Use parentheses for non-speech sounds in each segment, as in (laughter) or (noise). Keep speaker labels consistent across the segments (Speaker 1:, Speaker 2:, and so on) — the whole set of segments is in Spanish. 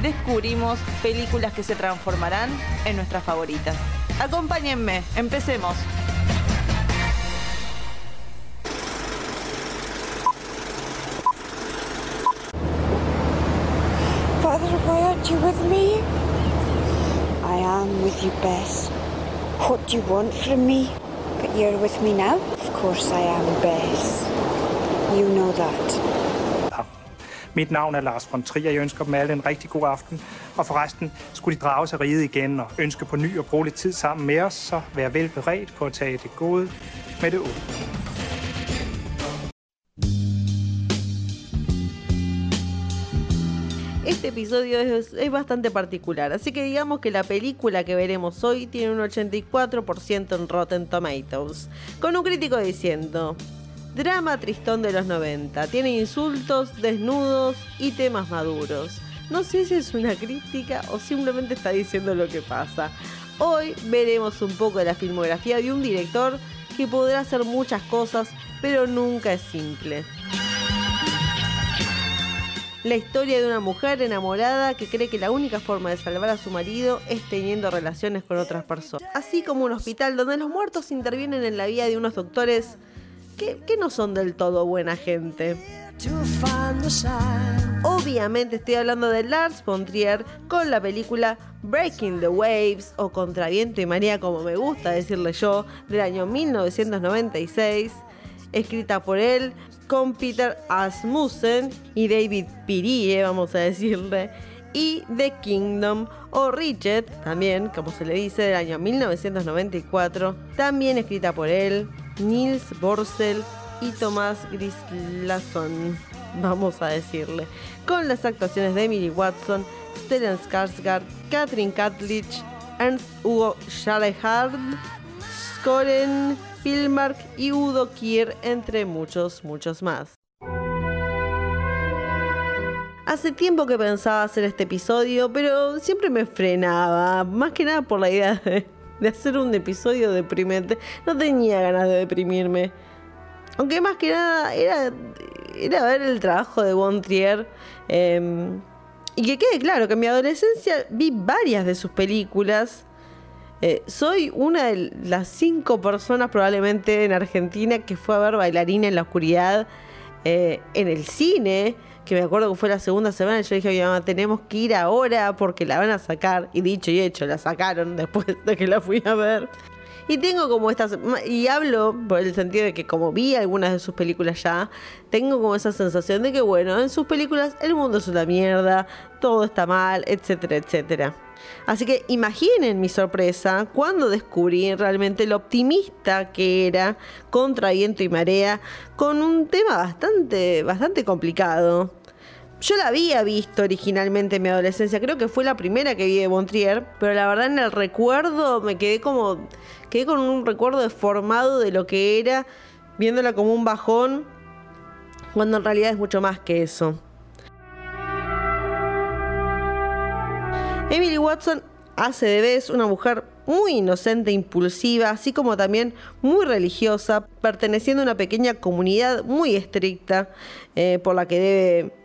Speaker 1: descubrimos películas que se transformarán en nuestras favoritas. Acompáñenme, empecemos.
Speaker 2: Father, why aren't you with me? I am with you, Bess. What do you want from me? But you're with me now? Of course I am, Bess. You know that.
Speaker 3: Mit navn er Lars von Trier. Jeg ønsker dem alle en rigtig god aften. Og forresten, skulle de drage sig riget igen og ønske på ny at bruge lidt tid sammen med os, så vær vel beredt på at tage det gode med det onde.
Speaker 1: Este episodio es, es bastante particular, así que digamos que la película que veremos hoy tiene un 84% en Rotten Tomatoes, con un crítico diciendo, drama tristón de los 90, tiene insultos, desnudos y temas maduros. No sé si es una crítica o simplemente está diciendo lo que pasa. Hoy veremos un poco de la filmografía de un director que podrá hacer muchas cosas, pero nunca es simple. La historia de una mujer enamorada que cree que la única forma de salvar a su marido es teniendo relaciones con otras personas. Así como un hospital donde los muertos intervienen en la vida de unos doctores que, no son del todo buena gente. Obviamente estoy hablando de Lars von Trier con la película Breaking the Waves o Contraviento y María como me gusta decirle yo del año 1996 escrita por él con Peter Asmussen y David Pirie vamos a decirle y The Kingdom o Richard también como se le dice del año 1994 también escrita por él Nils Borsell y Tomás Grislason, vamos a decirle, con las actuaciones de Emily Watson, Stellan Skarsgård, Katrin Katlich, Ernst Hugo Schalehard, Skoren Filmark y Udo Kier, entre muchos, muchos más. Hace tiempo que pensaba hacer este episodio, pero siempre me frenaba, más que nada por la idea de, de hacer un episodio deprimente. No tenía ganas de deprimirme. Aunque más que nada era, era ver el trabajo de Von Trier. eh, y que quede claro que en mi adolescencia vi varias de sus películas. Eh, soy una de las cinco personas probablemente en Argentina que fue a ver Bailarina en la Oscuridad eh, en el cine. Que me acuerdo que fue la segunda semana. Yo dije a mi mamá, tenemos que ir ahora porque la van a sacar. Y dicho y hecho, la sacaron después de que la fui a ver. Y tengo como estas. Y hablo por el sentido de que, como vi algunas de sus películas ya, tengo como esa sensación de que, bueno, en sus películas el mundo es una mierda, todo está mal, etcétera, etcétera. Así que imaginen mi sorpresa cuando descubrí realmente lo optimista que era contra viento y marea con un tema bastante, bastante complicado. Yo la había visto originalmente en mi adolescencia, creo que fue la primera que vi de Montrier, pero la verdad en el recuerdo me quedé como, quedé con un recuerdo deformado de lo que era, viéndola como un bajón, cuando en realidad es mucho más que eso. Emily Watson hace de Bess una mujer muy inocente impulsiva, así como también muy religiosa, perteneciendo a una pequeña comunidad muy estricta eh, por la que debe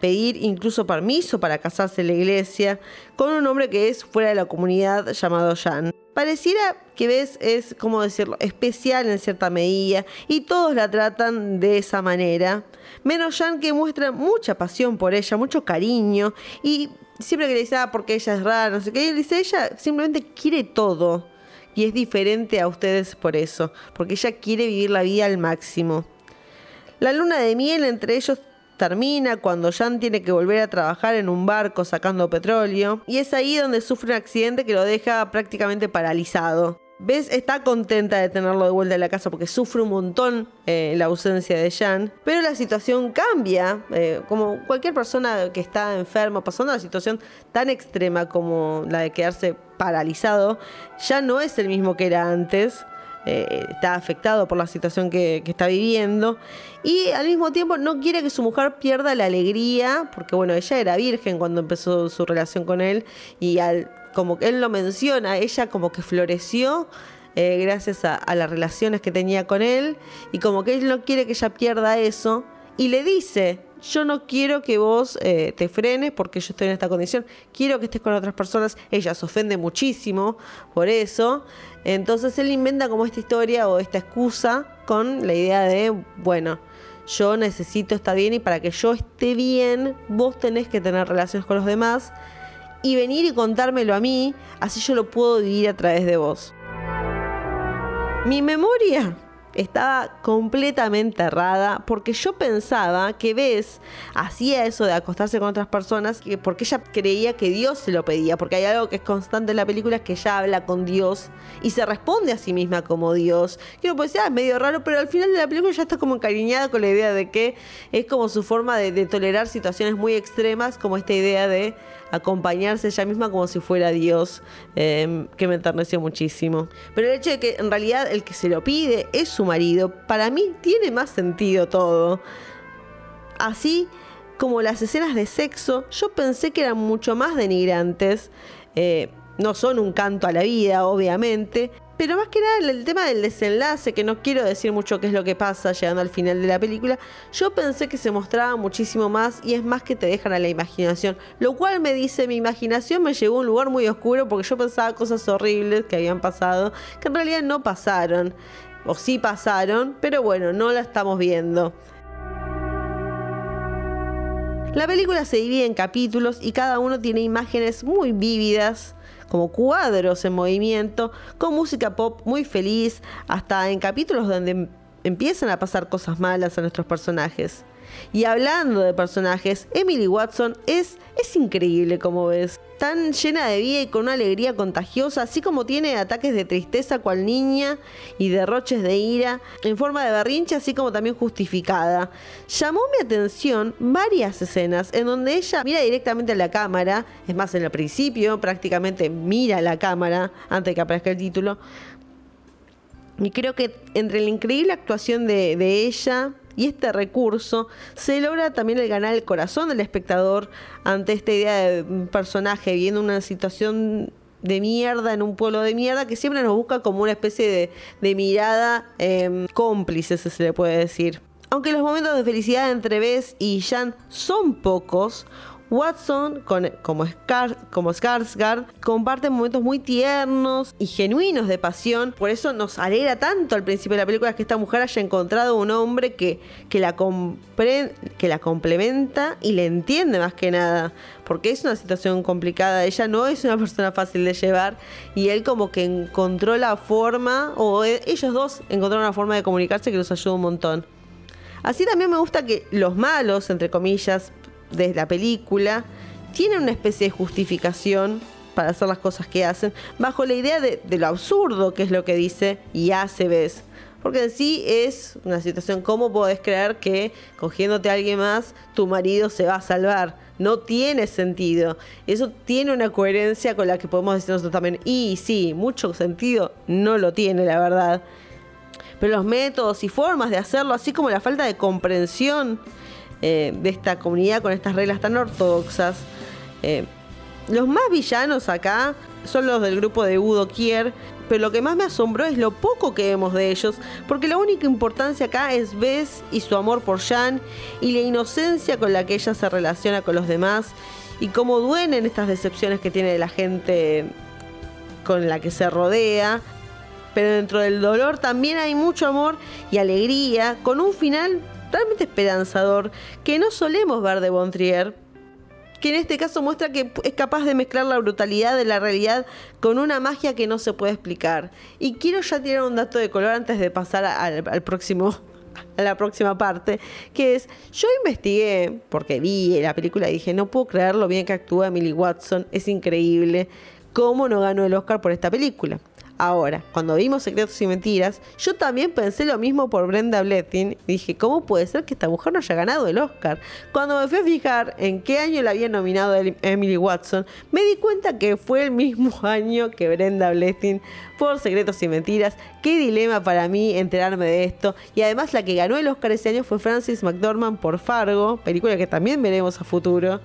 Speaker 1: pedir incluso permiso para casarse en la iglesia con un hombre que es fuera de la comunidad llamado Jan. Pareciera que Bess es, como decirlo, especial en cierta medida y todos la tratan de esa manera, menos Jan que muestra mucha pasión por ella, mucho cariño y siempre que le dice, ah, porque ella es rara, no sé qué, él dice, ella simplemente quiere todo. Y es diferente a ustedes por eso, porque ella quiere vivir la vida al máximo. La luna de miel entre ellos termina cuando Jan tiene que volver a trabajar en un barco sacando petróleo, y es ahí donde sufre un accidente que lo deja prácticamente paralizado. Bess está contenta de tenerlo de vuelta en la casa porque sufre un montón eh, la ausencia de Jan, pero la situación cambia, eh, como cualquier persona que está enferma, pasando una situación tan extrema como la de quedarse paralizado, ya no es el mismo que era antes. Eh, está afectado por la situación que, está viviendo. Y al mismo tiempo no quiere que su mujer pierda la alegría, porque bueno, ella era virgen cuando empezó su relación con él y al, como que él lo menciona, ella como que floreció eh, gracias a, a, las relaciones que tenía con él y como que él no quiere que ella pierda eso y le dice, yo no quiero que vos eh, te frenes porque yo estoy en esta condición, quiero que estés con otras personas, ella se ofende muchísimo por eso, entonces él inventa como esta historia o esta excusa con la idea de, bueno, yo necesito estar bien y para que yo esté bien, vos tenés que tener relaciones con los demás y venir y contármelo a mí, así yo lo puedo vivir a través de vos. Mi memoria estaba completamente errada porque yo pensaba que Bess hacía eso de acostarse con otras personas porque ella creía que Dios se lo pedía, porque hay algo que es constante en la película es que ella habla con Dios y se responde a sí misma como Dios. Que uno puede decir, ah, es medio raro, pero al final de la película ya está como encariñada con la idea de que es como su forma de, de tolerar situaciones muy extremas, como esta idea de acompañarse ella misma como si fuera Dios, eh, que me enterneció muchísimo. Pero el hecho de que en realidad el que se lo pide es su marido, para mí tiene más sentido todo. Así como las escenas de sexo, yo pensé que eran mucho más denigrantes. Eh, no son un canto a la vida, obviamente, pero más que nada el tema del desenlace, que no quiero decir mucho qué es lo que pasa llegando al final de la película, yo pensé que se mostraba muchísimo más y es más que te dejan a la imaginación. Lo cual me dice, mi imaginación me llevó a un lugar muy oscuro porque yo pensaba cosas horribles que habían pasado, que en realidad no pasaron. O sí pasaron, pero bueno, no la estamos viendo. La película se divide en capítulos y cada uno tiene imágenes muy vívidas como cuadros en movimiento, con música pop muy feliz, hasta en capítulos donde empiezan a pasar cosas malas a nuestros personajes. Y hablando de personajes, Emily Watson es, es increíble como ves. Tan llena de vida y con una alegría contagiosa, así como tiene ataques de tristeza cual niña y derroches de ira en forma de berrinche, así como también justificada. Llamó mi atención varias escenas en donde ella mira directamente a la cámara, es más, en el principio prácticamente mira a la cámara antes de que aparezca el título. Y creo que entre la increíble actuación de, de ella, y este recurso se logra también el ganar el corazón del espectador ante esta idea de un personaje viviendo una situación de mierda en un pueblo de mierda que siempre nos busca como una especie de, de mirada eh, cómplice, se le puede decir. Aunque los momentos de felicidad entre Bess y Jan son pocos, Watson, con, como, Scar, como Skarsgård, comparten momentos muy tiernos y genuinos de pasión. Por eso nos alegra tanto al principio de la película que esta mujer haya encontrado un hombre que, que, la, que la complementa y le entiende más que nada. Porque es una situación complicada. Ella no es una (laughs) persona fácil de llevar. Y él como que encontró la forma, o ellos dos encontraron una forma de comunicarse que los ayuda un montón. Así también me gusta que los malos, entre comillas, de la película, tienen una especie de justificación para hacer las cosas que hacen, bajo la idea de, de lo absurdo que es lo que dice y hace ves. Porque en sí es una situación, ¿cómo podés creer que cogiéndote a alguien más, tu marido se va a salvar? No tiene sentido. Eso tiene una coherencia con la que podemos decir nosotros también. Y sí, mucho sentido no lo tiene, la verdad. Pero los métodos y formas de hacerlo, así como la falta de comprensión eh, de esta comunidad con estas reglas tan ortodoxas. Eh, los más villanos acá son los del grupo de Udo Kier, pero lo que más me asombró es lo poco que vemos de ellos, porque la única importancia acá es Bess y su amor por Jan y la inocencia con la que ella se relaciona con los demás y cómo duelen estas decepciones que tiene la gente con la que se rodea. Pero dentro del dolor también hay mucho amor y alegría, con un final realmente esperanzador que no solemos ver de Bontrier, que en este caso muestra que es capaz de mezclar la brutalidad de la realidad con una magia que no se puede explicar. Y quiero ya tirar un dato de color antes de pasar al, al próximo a la próxima parte, que es, yo investigué, porque vi la película y dije, no puedo creer lo bien que actúa Emily Watson, es increíble, cómo no ganó el Oscar por esta película. Ahora, cuando vimos Secretos y Mentiras, yo también pensé lo mismo por Brenda Blethyn. Dije, ¿cómo puede ser que esta mujer no haya ganado el Oscar? Cuando me fui a fijar en qué año la había nominado Emily Watson, me di cuenta que fue el mismo (laughs) año que Brenda Blethyn por Secretos y Mentiras. Qué dilema para mí enterarme de esto. Y además la que ganó el Oscar ese año fue Francis McDormand por Fargo, película que también veremos a futuro.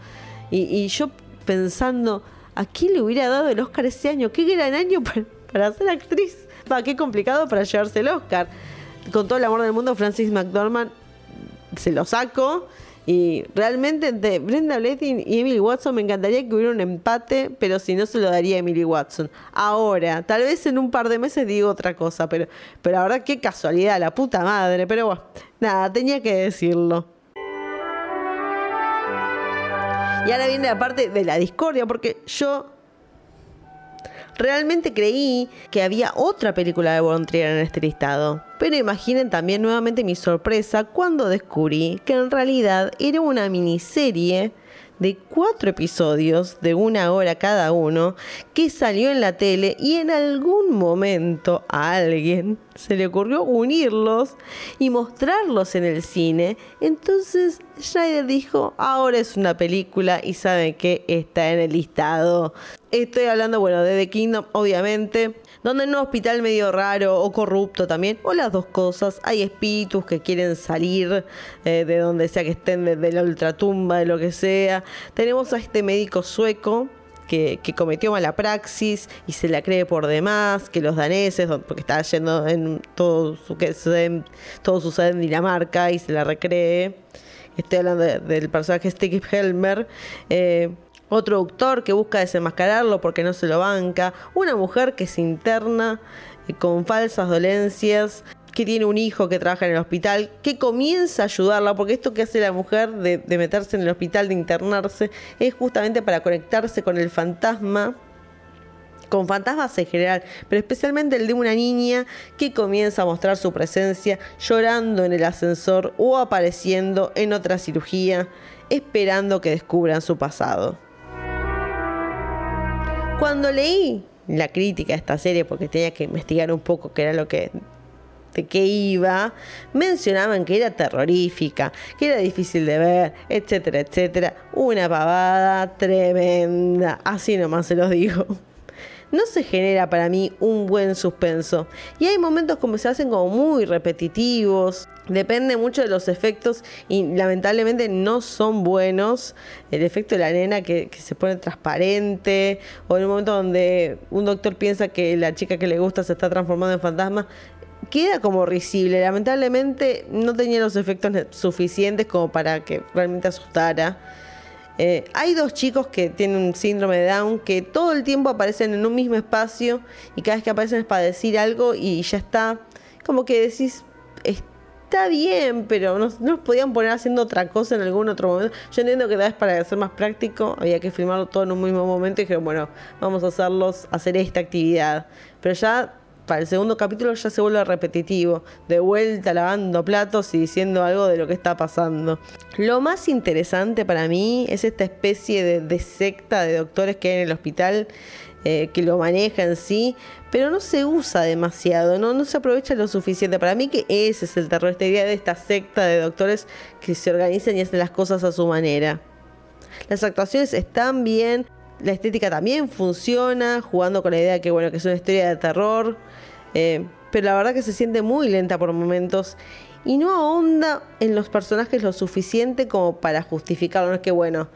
Speaker 1: Y yo pensando, ¿a quién le hubiera dado el Oscar ese año? Qué gran año para para ser actriz. Qué complicado para llevarse el Oscar. Con todo el amor del mundo, Francis McDormand se lo saco. Y realmente entre Brenda Blethyn y Emily Watson me encantaría que hubiera un empate, pero si no se lo daría a Emily Watson. Ahora, tal vez en un par de meses digo otra cosa, pero, pero la verdad qué casualidad, la puta madre. Pero bueno, nada, tenía que decirlo. Y ahora viene la parte de la discordia, porque yo Realmente creí que había otra película de Von en este listado. Pero imaginen también nuevamente mi sorpresa cuando descubrí que en realidad era una miniserie de cuatro episodios de una hora cada uno que salió en la tele y en algún momento a alguien se le ocurrió unirlos y mostrarlos en el cine. Entonces Schneider dijo, ahora es una película y sabe que está en el listado. Estoy hablando, bueno, de The Kingdom, obviamente donde en un hospital medio raro o corrupto también, o las dos cosas, hay espíritus que quieren salir eh, de donde sea que estén, de, la ultratumba, de lo que sea. Tenemos a este médico sueco que, cometió mala praxis y se la cree por demás, que los daneses, porque está yendo en todo, su, que todo sucede en Dinamarca y se la recree. Estoy hablando del personaje Stig Helmer. Eh, otro doctor que busca desenmascararlo porque no se lo banca, una mujer que se interna eh, con falsas dolencias, que tiene un hijo que trabaja en el hospital, que comienza a ayudarla, porque esto que hace la mujer de, de meterse en el hospital, de internarse, es justamente para conectarse con el fantasma con fantasmas en general, pero especialmente el de una niña que comienza a mostrar su presencia llorando en el ascensor o apareciendo en otra cirugía, esperando que descubran su pasado. Cuando leí la crítica a esta serie, porque tenía que investigar un poco qué era lo que de qué iba, mencionaban que era terrorífica, que era difícil de ver, etcétera, etcétera. Una pavada tremenda, así nomás se los digo no se genera para mí un buen suspenso. Y hay momentos como se hacen como muy repetitivos, depende mucho de los efectos y lamentablemente no son buenos. El efecto de la nena que, se pone transparente, o en un momento donde un doctor piensa que la chica que le gusta se está transformando en fantasma, queda como risible. Lamentablemente no tenía los efectos suficientes como para que realmente asustara. Eh, hay dos chicos que tienen un síndrome de Down que todo el tiempo aparecen en un mismo espacio y cada vez que aparecen es para decir algo y ya está. Como que decís, está bien, pero no nos podían poner haciendo otra cosa en algún otro momento. Yo entiendo que tal vez para ser más práctico había que filmarlo todo en un mismo momento y dijeron, bueno, vamos a hacerlos, hacer esta actividad. Pero ya para el segundo capítulo ya se vuelve repetitivo, de vuelta lavando platos y diciendo algo de lo que está pasando. Lo más interesante para mí es esta especie de, secta de doctores que hay en el hospital. Eh, que lo maneja en sí, pero no se usa demasiado, ¿no? se aprovecha lo suficiente. Para mí que ese es el terror, esta idea de esta secta de doctores que se organizan y hacen las cosas a su manera. Las actuaciones están bien, la estética también funciona, jugando con la idea de que bueno, que es una historia de terror. Eh, pero la verdad que se siente muy lenta por momentos y no ahonda en los personajes lo suficiente como para justificarlo. No es que, bueno,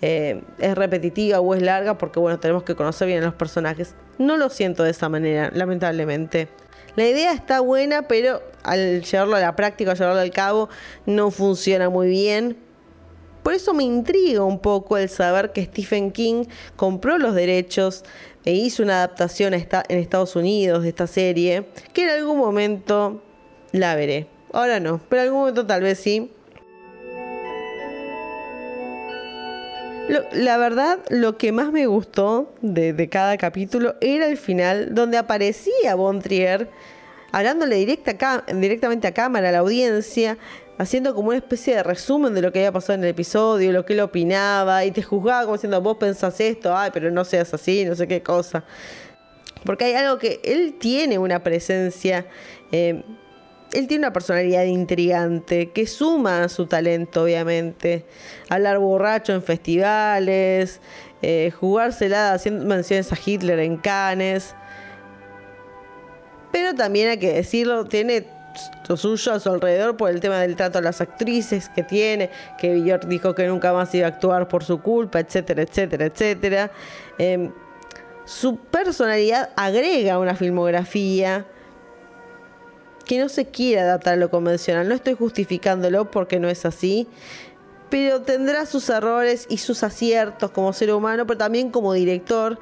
Speaker 1: eh, es repetitiva o es larga porque, bueno, tenemos que conocer bien a los personajes. No lo siento de esa manera, lamentablemente. La idea está buena, pero al llevarlo a la práctica, al llevarlo al cabo, no funciona muy bien. Por eso me intriga un poco el saber que Stephen King compró los derechos e hizo una adaptación en Estados Unidos de esta serie, que en algún momento la veré. Ahora no, pero en algún momento tal vez sí. la verdad, lo que más me gustó de, cada capítulo era el final, donde aparecía Bon Trier hablándole directa directamente a cámara, a la audiencia, haciendo como una especie de resumen de lo que había pasado en el episodio, lo que él opinaba, y te juzgaba como diciendo, vos pensás esto, ay, pero no seas así, no sé qué cosa. Porque hay algo que él tiene una presencia, eh, él tiene una personalidad intrigante que suma a su talento, obviamente. Hablar borracho en festivales, eh, jugársela haciendo menciones a Hitler en Cannes. Pero también hay que decirlo, tiene suyo a su alrededor por el tema del trato a las actrices que tiene, que Bjork dijo que nunca más iba a actuar por su culpa, etcétera, etcétera, etcétera. Em, su personalidad agrega una filmografía que no se quiere adaptar a lo convencional. No estoy justificándolo porque no es así, pero tendrá sus errores y sus aciertos como ser humano, pero también como director.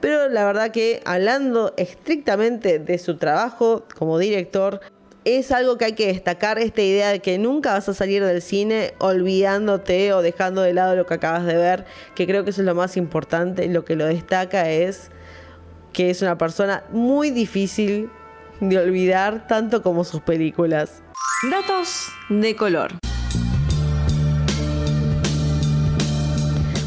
Speaker 1: Pero la verdad que hablando estrictamente de su trabajo como director, es algo que hay que destacar, esta idea de que nunca vas a salir del cine olvidándote o dejando de lado lo que acabas de ver, que creo que eso es lo más importante, lo que lo destaca es que es una persona muy difícil de olvidar, tanto como sus películas.
Speaker 4: Datos de color.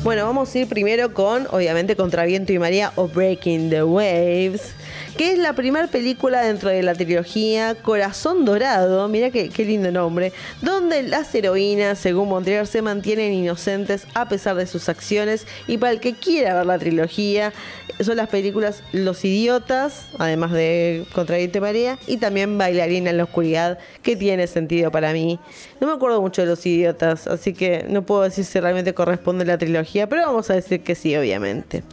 Speaker 1: Bueno, vamos a ir primero con, obviamente, Contra Viento y María o Breaking the Waves que es la primera película dentro de la trilogía Corazón Dorado, mira qué, lindo nombre, donde las heroínas, según Montreal, se mantienen inocentes a pesar de sus acciones. Y para el que quiera ver la trilogía, son las películas Los Idiotas, además de Contradiente María, y también Bailarina en la Oscuridad, que tiene sentido para mí. No me acuerdo mucho de Los Idiotas, así que no puedo decir si realmente corresponde a la trilogía, pero vamos a decir que sí, obviamente.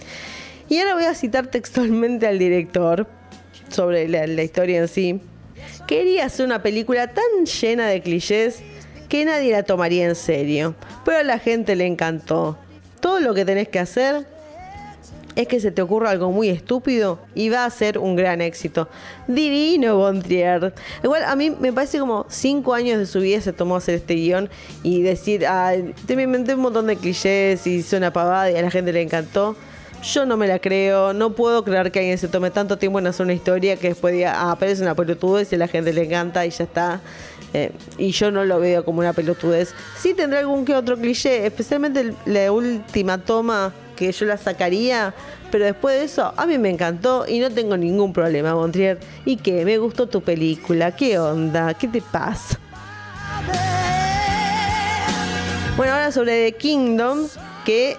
Speaker 1: Y ahora voy a citar textualmente al director sobre la, historia en sí. Quería hacer una película tan llena de clichés que nadie la tomaría en serio, pero a la gente le encantó. Todo lo que tenés que hacer es que se te ocurra algo muy estúpido y va a ser un gran éxito. Divino Bontrier. Igual a mí me parece como cinco años de su vida se tomó hacer este guion y decir, te inventé un montón de clichés y una pavada y a la gente le encantó. Yo no me la creo, no puedo creer que alguien se tome tanto tiempo en hacer una historia que después diga, ah, pero una pelotudez y a la gente le encanta y ya está. Eh, y yo no lo veo como una pelotudez. Sí tendré algún que otro cliché, especialmente la última toma que yo la sacaría, pero después de eso a mí me encantó y no tengo ningún problema, Montrier. ¿Y qué? Me gustó tu película, ¿qué onda? ¿Qué te pasa? Bueno, ahora sobre The Kingdom, que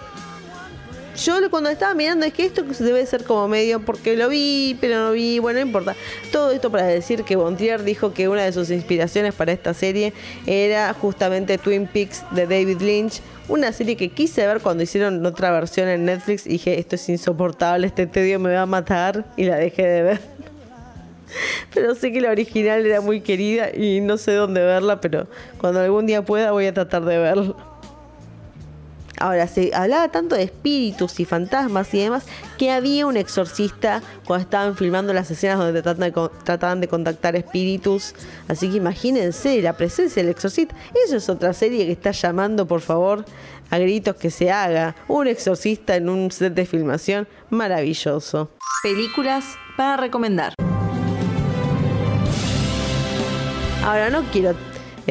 Speaker 1: yo cuando estaba mirando es que esto debe ser como medio porque lo vi, pero no vi, bueno, no importa. Todo esto para decir que Bontier dijo que una de sus inspiraciones para esta serie era justamente Twin Peaks de David Lynch, una serie que quise ver cuando hicieron otra versión en Netflix y dije, esto es insoportable, este tedio me va a matar y la dejé de ver. (laughs) Pero sé que la original era muy querida y no sé dónde verla, pero cuando algún día pueda voy a tratar de verla. Ahora, se hablaba tanto de espíritus y fantasmas y demás que había un exorcista cuando estaban filmando las escenas donde trataban de, contactar espíritus. Así que imagínense la presencia del exorcista. Eso es otra serie que está llamando, por favor, a gritos que se haga. Un exorcista en un set de filmación maravilloso.
Speaker 4: Películas para recomendar.
Speaker 1: Ahora no quiero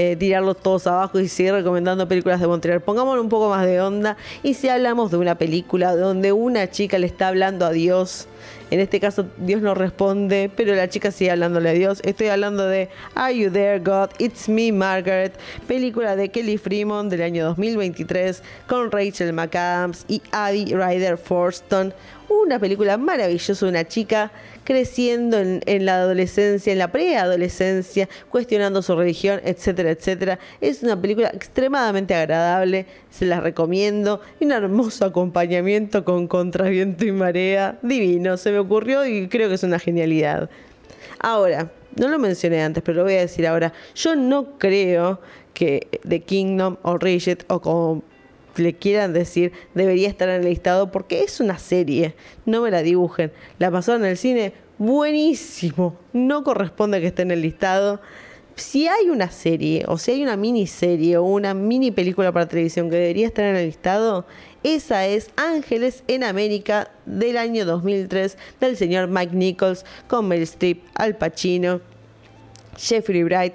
Speaker 1: eh, tirarlos todos abajo y seguir recomendando películas de Montreal. Pongámosle un poco más de onda y si hablamos de una película donde una chica le está hablando a Dios, en este caso Dios no responde, pero la chica sigue hablándole a Dios. Estoy hablando de Are You There God? It's Me Margaret, película de Kelly Freeman del año 2023 con Rachel McAdams y Abby Ryder Forston. Una película maravillosa, una chica creciendo en, la adolescencia, en la preadolescencia, cuestionando su religión, etcétera, etcétera. Es una película extremadamente agradable, se la recomiendo. Y un hermoso acompañamiento con Contraviento y Marea, divino, se me ocurrió y creo que es una genialidad. Ahora, no lo mencioné antes, pero lo voy a decir ahora. Yo no creo que The Kingdom o Rigid o como le quieran decir debería estar en el listado porque es una serie, no me la dibujen. La pasaron en el cine, buenísimo, no corresponde que esté en el listado. Si hay una serie o si hay una miniserie o una mini película para televisión que debería estar en el listado, esa es Ángeles en América del año 2003 del señor Mike Nichols con Meryl Streep, Al Pacino, Jeffrey Wright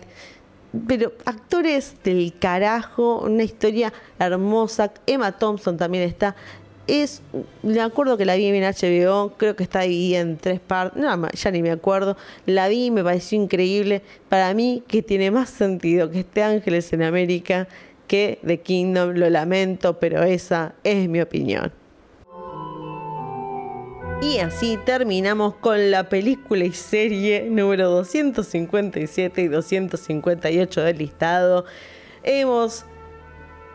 Speaker 1: pero actores del carajo, una historia hermosa. Emma Thompson también está. es, me acuerdo que la vi en HBO, creo que está ahí en tres partes, no, ya ni me acuerdo, la vi y me pareció increíble. Para mí que tiene más sentido que esté Ángeles en América que The Kingdom, lo lamento, pero esa es mi opinión. Y así terminamos con la película y serie número 257 y 258 del listado. Hemos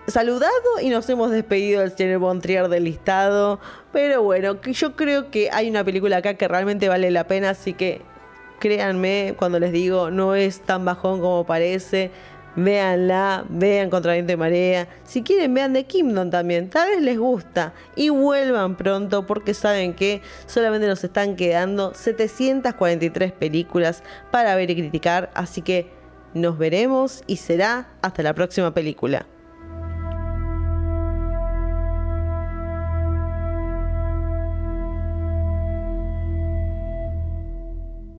Speaker 1: saludado y nos hemos despedido del señor Bontrier del listado. Pero bueno, yo creo que hay una película acá que realmente vale la pena, así que créanme cuando les digo, no es tan bajón como parece. Véanla, vean Contra Viento y Marea. Si quieren, vean The Kingdom también. Tal vez les gusta. Y vuelvan pronto porque saben que solamente nos están quedando 743 películas para ver y criticar. Así que nos veremos y será hasta la próxima película.